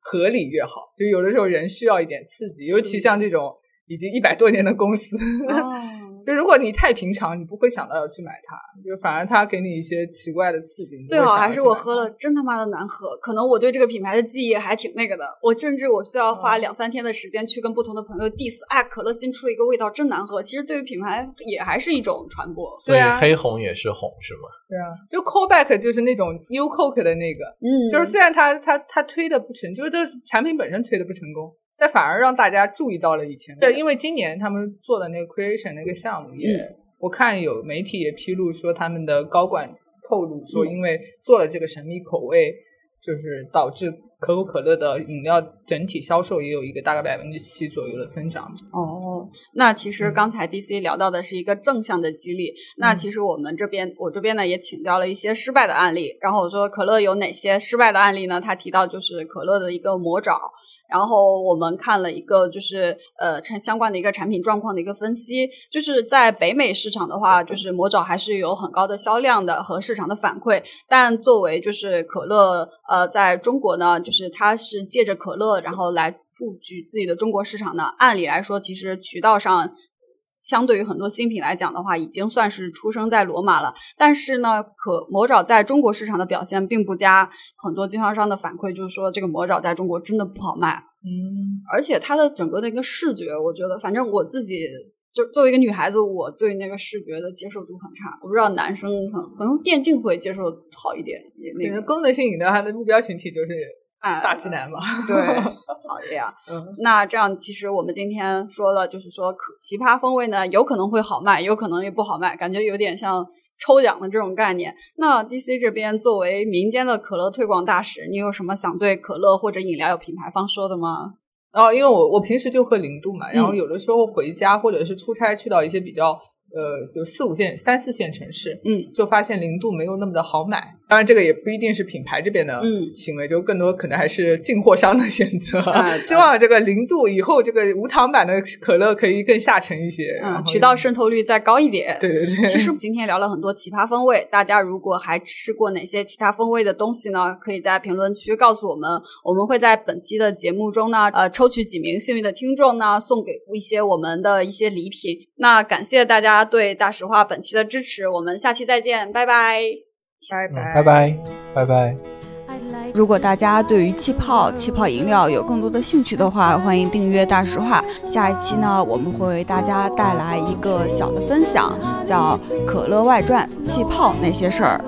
合理越好。就有的时候人需要一点刺激，尤其像这种已经一百多年的公司，哦 就如果你太平常，你不会想到要去买它，就反而它给你一些奇怪的刺激。最好还是我喝了真他妈的难喝，可能我对这个品牌的记忆还挺那个的。我甚至我需要花嗯两三天的时间去跟不同的朋友 diss，哎，可乐新出了一个味道真难喝。其实对于品牌也还是一种传播。所以对啊黑红也是红是吗？对啊，就 callback 就是那种 New Coke 的那个，嗯就是虽然它它它推的不成，就是这个产品本身推的不成功，但反而让大家注意到了以前。对，因为今年他们做的那个 creation 那个项目也，嗯我看有媒体也披露说他们的高管透露说，嗯因为做了这个神秘口味，就是导致可口可乐的饮料整体销售也有一个大概百分之七左右的增长。哦，那其实嗯刚才 DC 聊到的是一个正向的激励，那其实我们这边我这边呢也请教了一些失败的案例，然后我说可乐有哪些失败的案例呢？他提到就是可乐的一个魔爪，然后我们看了一个就是呃产相关的一个产品状况的一个分析，就是在北美市场的话，就是魔爪还是有很高的销量的和市场的反馈，但作为就是可乐呃在中国呢，就是它是借着可乐然后来布局自己的中国市场呢，按理来说，其实渠道上。相对于很多新品来讲的话，已经算是出生在罗马了。但是呢，可魔爪在中国市场的表现并不佳，很多经销商的反馈就是说，这个魔爪在中国真的不好卖。嗯，而且它的整个的一个视觉，我觉得，反正我自己就作为一个女孩子，我对那个视觉的接受度很差。我不知道男生可能可能电竞会接受好一点，也那个功能性饮料它的目标群体就是哎大直男嘛。对，好的呀。嗯，那这样，其实我们今天说了，就是说可奇葩风味呢，有可能会好卖，有可能也不好卖，感觉有点像抽奖的这种概念。那 DC 这边作为民间的可乐推广大使，你有什么想对可乐或者饮料有品牌方说的吗？哦，因为我我平时就喝零度嘛，然后嗯有的时候回家或者是出差去到一些比较呃就四五线、三四线城市，嗯，就发现零度没有那么的好买。然当然，这个也不一定是品牌这边的行为，就更多可能还是进货商的选择。希望这个零度以后，这个无糖版的可乐可以更下沉一些，嗯渠道渗透率再高一点。对对对。其实今天聊了很多奇葩风味，大家如果还吃过哪些其他风味的东西呢？可以在评论区告诉我们，我们会在本期的节目中呢，呃，抽取几名幸运的听众呢，送给一些我们的一些礼品。那感谢大家对大实话本期的支持，我们下期再见，拜拜。拜拜拜拜拜拜！如果大家对于气泡、气泡饮料有更多的兴趣的话，欢迎订阅大实话。下一期呢，我们会为大家带来一个小的分享，叫《可乐外传：气泡那些事儿》。